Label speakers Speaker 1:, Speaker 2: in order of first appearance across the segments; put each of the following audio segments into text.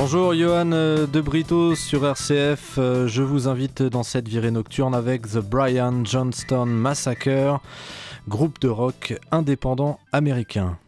Speaker 1: Bonjour Johan euh, de Brito sur RCF. Euh, je vous invite dans cette virée nocturne avec The Brian Johnston Massacre, groupe de rock indépendant américain.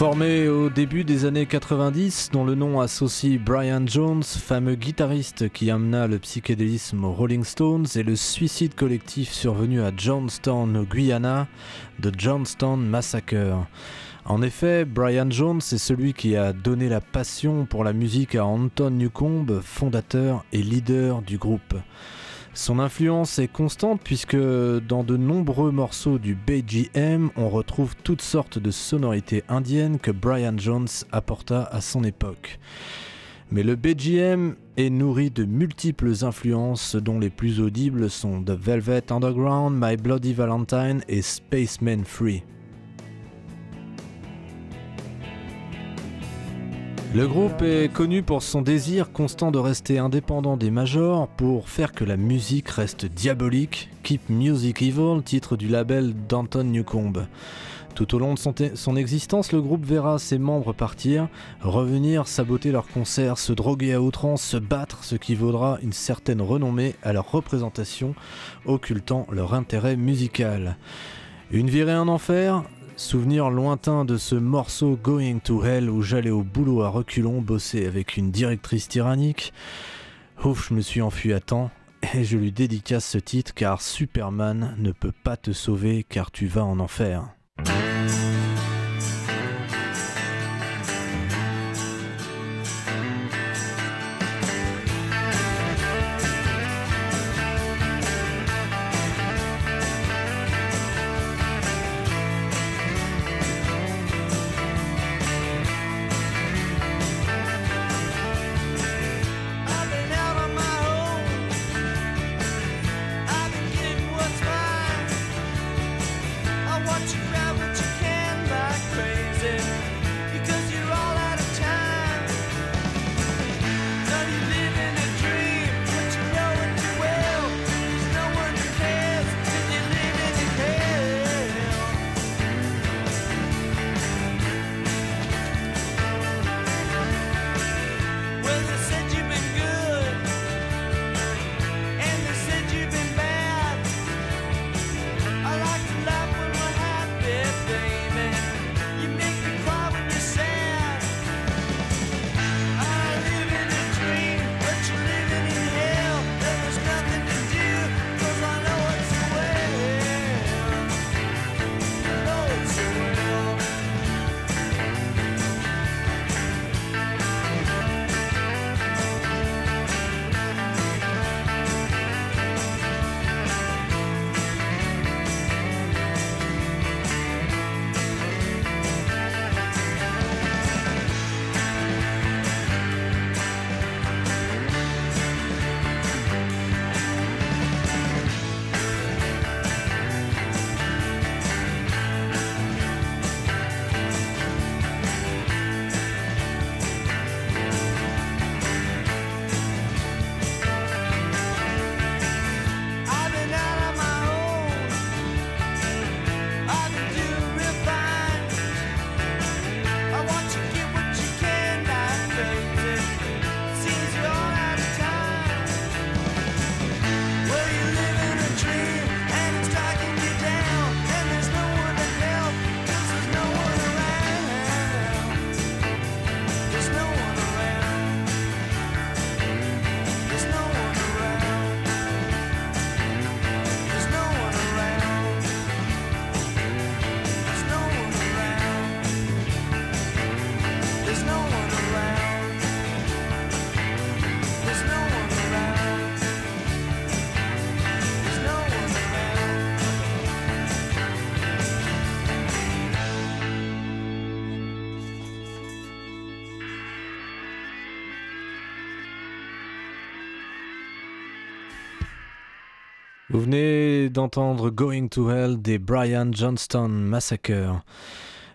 Speaker 1: Formé au début des années 90, dont le nom associe Brian Jones, fameux guitariste qui amena le psychédélisme aux Rolling Stones, et le suicide collectif survenu à Johnstown, au Guyana, de Johnstown Massacre. En effet, Brian Jones est celui qui a donné la passion pour la musique à Anton Newcombe, fondateur et leader du groupe. Son influence est constante puisque dans de nombreux morceaux du BGM, on retrouve toutes sortes de sonorités indiennes que Brian Jones apporta à son époque. Mais le BGM est nourri de multiples influences dont les plus audibles sont The Velvet Underground, My Bloody Valentine et Spaceman Free. Le groupe est connu pour son désir constant de rester indépendant des majors pour faire que la musique reste diabolique. Keep Music Evil, titre du label d'Anton Newcombe. Tout au long de son, existence, le groupe verra ses membres partir, revenir, saboter leurs concerts, se droguer à outrance, se battre, ce qui vaudra une certaine renommée à leur représentation, occultant leur intérêt musical. Une virée en enfer, Souvenir lointain de ce morceau Going to Hell où j'allais au boulot à reculons bosser avec une directrice tyrannique. Ouf, je me suis enfui à temps et je lui dédicace ce titre car Superman ne peut pas te sauver car tu vas en enfer. Vous venez d'entendre Going to Hell des Brian Johnston Massacre.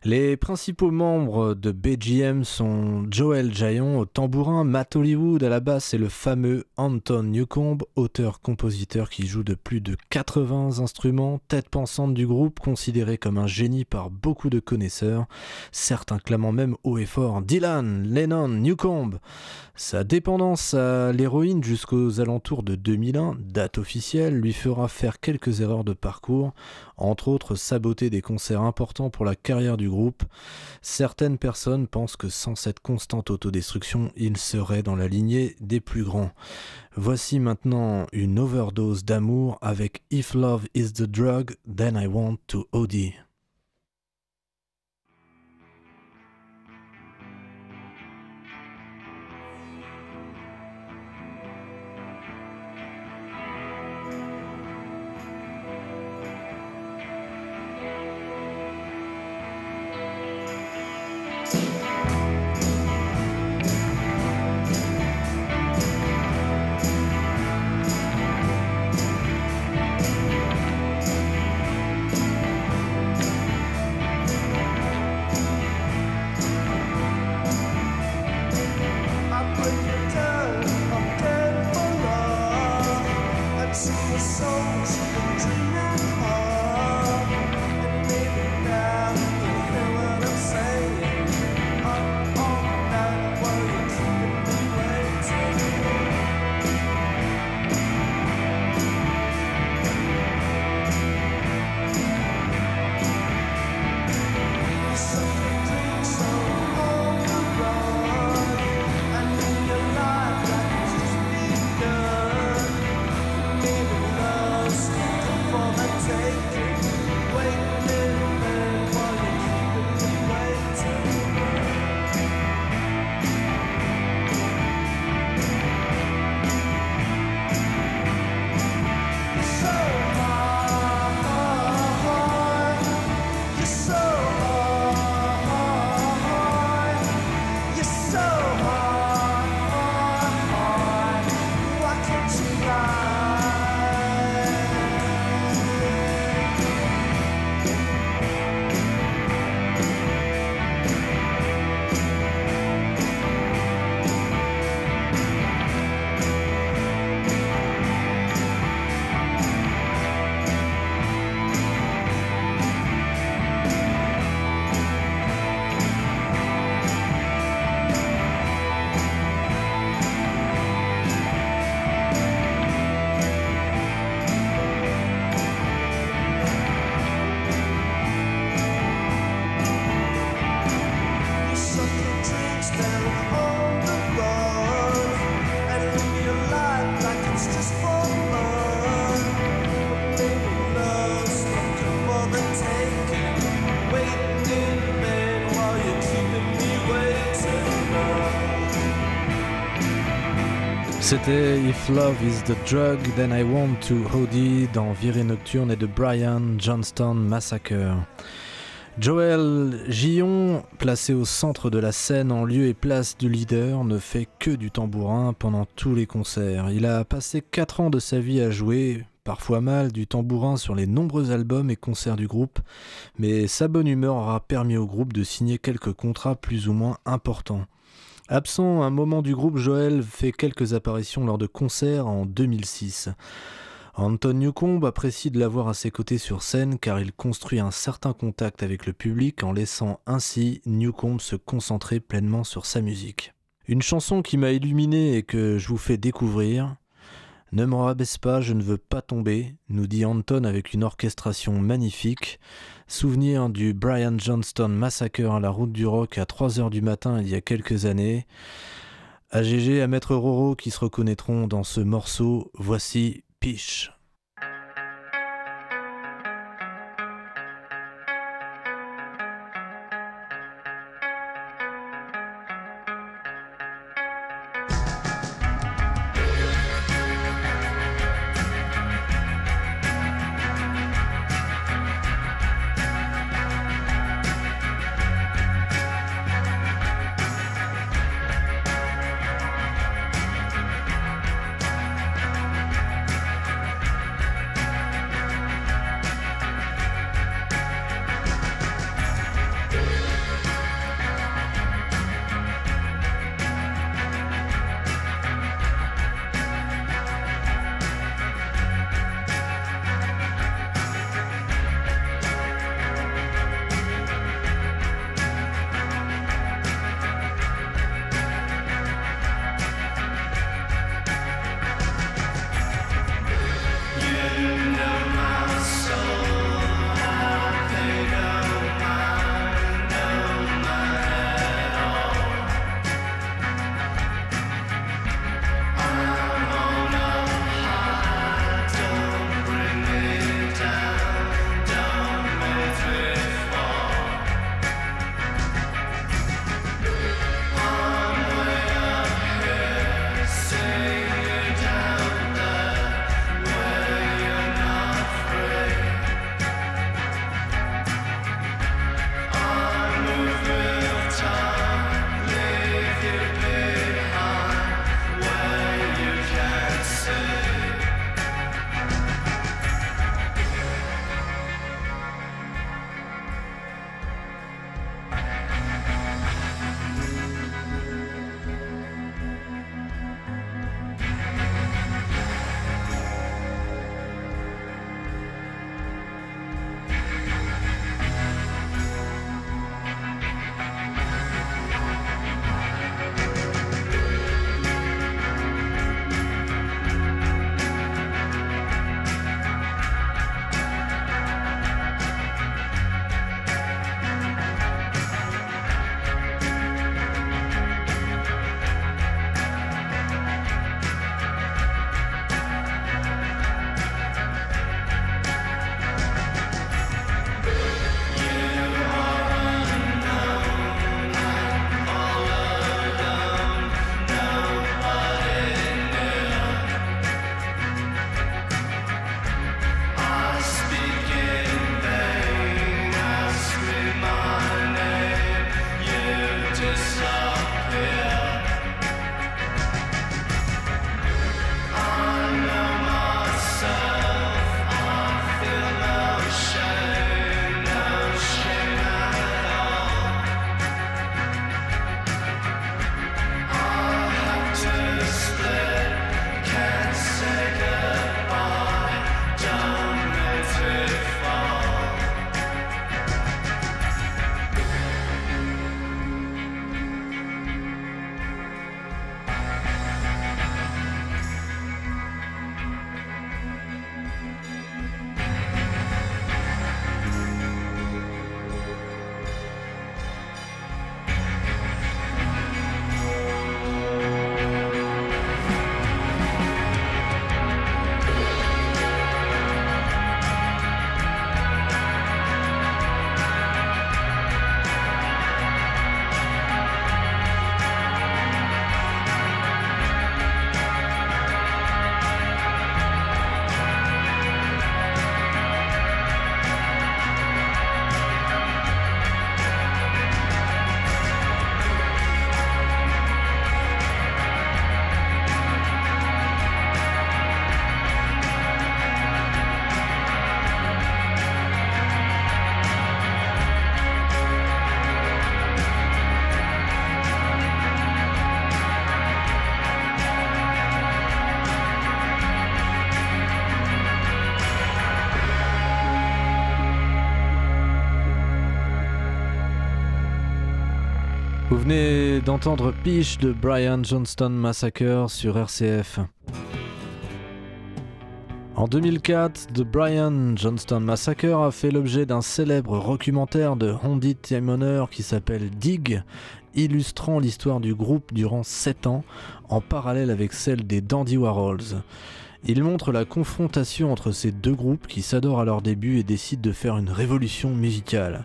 Speaker 1: Les principaux membres de BGM sont Joel Jayon au tambourin, Matt Hollywood à la basse et le fameux Anton Newcomb, auteur-compositeur qui joue de plus de 80 instruments, tête pensante du groupe, considéré comme un génie par beaucoup de connaisseurs, certains clamant même haut et fort Dylan, Lennon, Newcomb. Sa dépendance à l'héroïne jusqu'aux alentours de 2001, date officielle, lui fera faire quelques erreurs de parcours, entre autres saboter des concerts importants pour la carrière du groupe. Certaines personnes pensent que sans cette constante autodestruction, il serait dans la lignée des plus grands. Voici maintenant une overdose d'amour avec If Love is the Drug, Then I Want to OD. C'était If Love is the Drug, Then I Want to Hody dans Virée Nocturne et de Brian Johnston Massacre. Joel Gillon, placé au centre de la scène en lieu et place du leader, ne fait que du tambourin pendant tous les concerts. Il a passé 4 ans de sa vie à jouer, parfois mal, du tambourin sur les nombreux albums et concerts du groupe, mais sa bonne humeur aura permis au groupe de signer quelques contrats plus ou moins importants. Absent un moment du groupe, Joel fait quelques apparitions lors de concerts en 2006. Anton Newcomb apprécie de l'avoir à ses côtés sur scène car il construit un certain contact avec le public en laissant ainsi Newcomb se concentrer pleinement sur sa musique. Une chanson qui m'a illuminé et que je vous fais découvrir, ne me rabaisse pas, je ne veux pas tomber, nous dit Anton avec une orchestration magnifique. Souvenir du Brian Johnston Massacre à la route du rock à 3h du matin il y a quelques années. AGG à Maître Roro qui se reconnaîtront dans ce morceau. Voici Piche. D'entendre Peach de Brian Johnston Massacre sur RCF. En 2004, The Brian Johnston Massacre a fait l'objet d'un célèbre documentaire de Hondi Timoner qui s'appelle Dig, illustrant l'histoire du groupe durant 7 ans, en parallèle avec celle des Dandy Warhols. Il montre la confrontation entre ces deux groupes qui s'adorent à leur début et décident de faire une révolution musicale.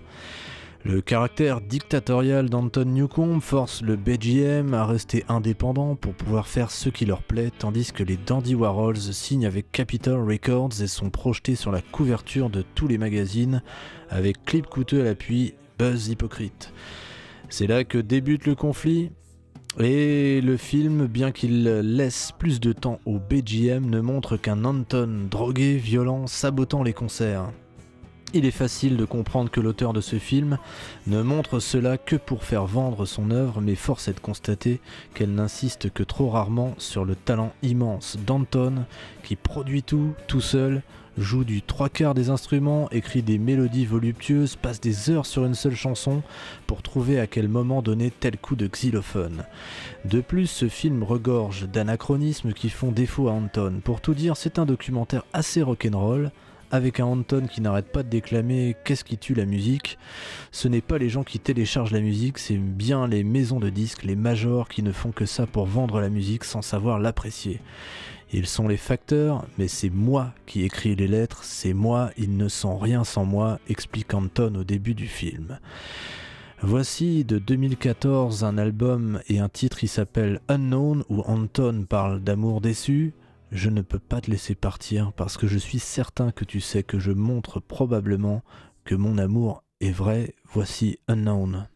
Speaker 1: Le caractère dictatorial d'Anton Newcombe force le BGM à rester indépendant pour pouvoir faire ce qui leur plaît, tandis que les Dandy Warhols signent avec Capitol Records et sont projetés sur la couverture de tous les magazines, avec clip coûteux à l'appui, buzz hypocrite. C'est là que débute le conflit, et le film, bien qu'il laisse plus de temps au BGM, ne montre qu'un Anton drogué, violent, sabotant les concerts. Il est facile de comprendre que l'auteur de ce film ne montre cela que pour faire vendre son œuvre, mais force est de constater qu'elle n'insiste que trop rarement sur le talent immense d'Anton, qui produit tout, tout seul, joue du trois quarts des instruments, écrit des mélodies voluptueuses, passe des heures sur une seule chanson pour trouver à quel moment donner tel coup de xylophone. De plus, ce film regorge d'anachronismes qui font défaut à Anton. Pour tout dire, c'est un documentaire assez rock'n'roll, avec un Anton qui n'arrête pas de déclamer qu'est-ce qui tue la musique, ce n'est pas les gens qui téléchargent la musique, c'est bien les maisons de disques, les majors qui ne font que ça pour vendre la musique sans savoir l'apprécier. Ils sont les facteurs, mais c'est moi qui écris les lettres, c'est moi, ils ne sont rien sans moi, explique Anton au début du film. Voici de 2014 un album et un titre qui s'appelle Unknown où Anton parle d'amour déçu, je ne peux pas te laisser partir parce que je suis certain que tu sais que je montre probablement que mon amour est vrai. Voici Unknown.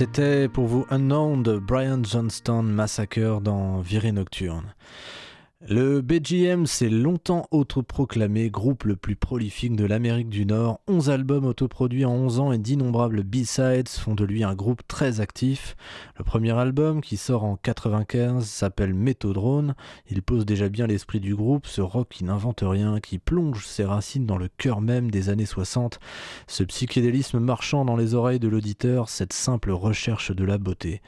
Speaker 1: C'était pour vous Unknown de Brian Johnston Massacre dans Virée Nocturne. Le BGM s'est longtemps autoproclamé groupe le plus prolifique de l'Amérique du Nord. 11 albums autoproduits en 11 ans et d'innombrables B-sides font de lui un groupe très actif. Le premier album, qui sort en 95, s'appelle Méthodrone. Il pose déjà bien l'esprit du groupe, ce rock qui n'invente rien, qui plonge ses racines dans le cœur même des années 60. Ce psychédélisme marchant dans les oreilles de l'auditeur, cette simple recherche de la beauté.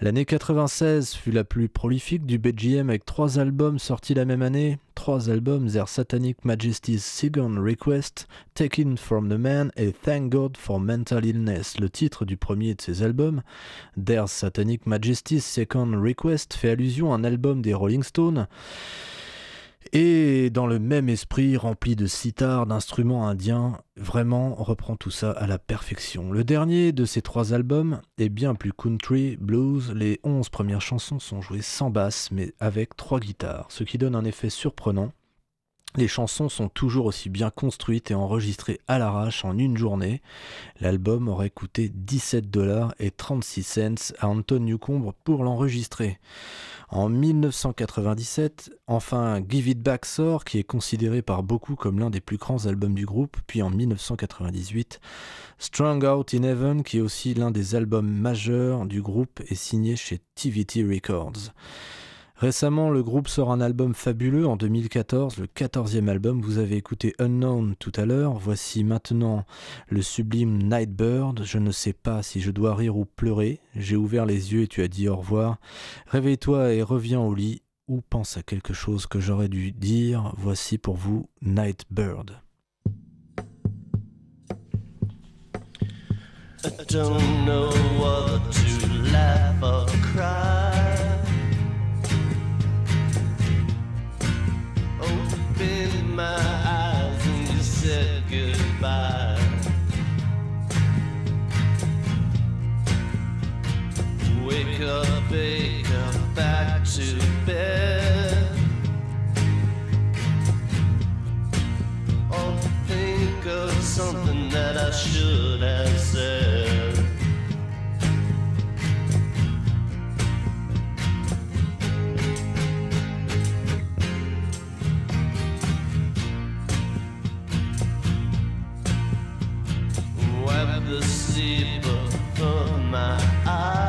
Speaker 1: L'année 96 fut la plus prolifique du BGM avec trois albums sortis la même année, trois albums Their Satanic Majesty's Second Request, Taken from the Man et Thank God for Mental Illness. Le titre du premier de ces albums, Their Satanic Majesty's Second Request, fait allusion à un album des Rolling Stones et dans le même esprit rempli de sitar, d'instruments indiens, vraiment reprend tout ça à la perfection. Le dernier de ces trois albums est bien plus country, blues, les onze premières chansons sont jouées sans basse mais avec trois guitares, ce qui donne un effet surprenant Les chansons sont toujours aussi bien construites et enregistrées à l'arrache en une journée. L'album aurait coûté 17 dollars et 36 cents à Anton Newcombe pour l'enregistrer. En 1997, enfin Give It Back sort, qui est considéré par beaucoup comme l'un des plus grands albums du groupe, puis en 1998, Strong Out in Heaven, qui est aussi l'un des albums majeurs du groupe, est signé chez TVT Records. Récemment, le groupe sort un album fabuleux en 2014, le 14e album. Vous avez écouté Unknown tout à l'heure. Voici maintenant le sublime Nightbird. Je ne sais pas si je dois rire ou pleurer. J'ai ouvert les yeux et tu as dit au revoir. Réveille-toi et reviens au lit ou pense à quelque chose que j'aurais dû dire. Voici pour vous Nightbird. My eyes and you said goodbye. Wake up, wake up, back to bed. Oh, think of something that I should have said. The sleep of my eyes.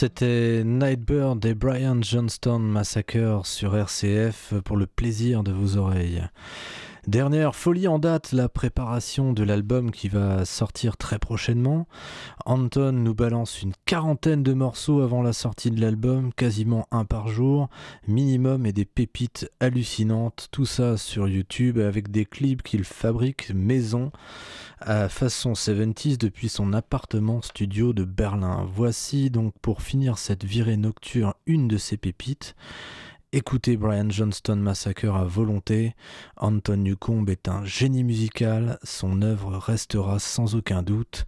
Speaker 1: C'était Nightbird et Brian Johnston Massacre sur RCF pour le plaisir de vos oreilles. Dernière folie en date, la préparation de l'album qui va sortir très prochainement. Anton nous balance une quarantaine de morceaux avant la sortie de l'album, quasiment un par jour, minimum et des pépites hallucinantes, tout ça sur YouTube avec des clips qu'il fabrique maison à façon 70s depuis son appartement studio de Berlin. Voici donc pour finir cette virée nocturne une de ses pépites. Écoutez Brian Johnston Massacre à volonté. Anton Newcomb est un génie musical, son œuvre restera sans aucun doute.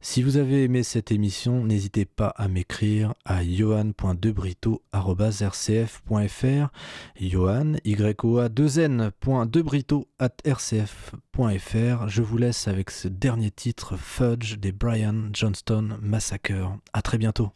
Speaker 1: Si vous avez aimé cette émission, n'hésitez pas à m'écrire à johan.debrito.rcf.fr Johan, y o a 2 rcf.fr Je vous laisse avec ce dernier titre Fudge des Brian Johnston Massacre. À très bientôt.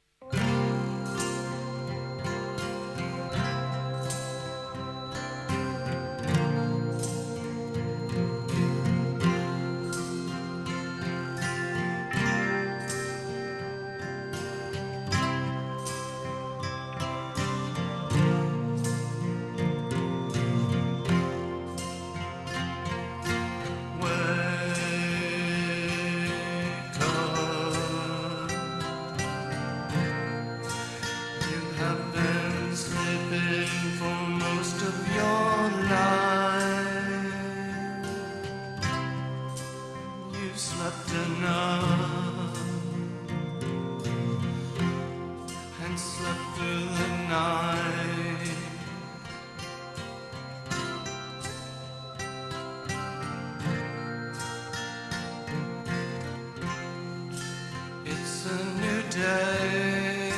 Speaker 2: day.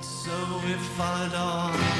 Speaker 2: So if I don't.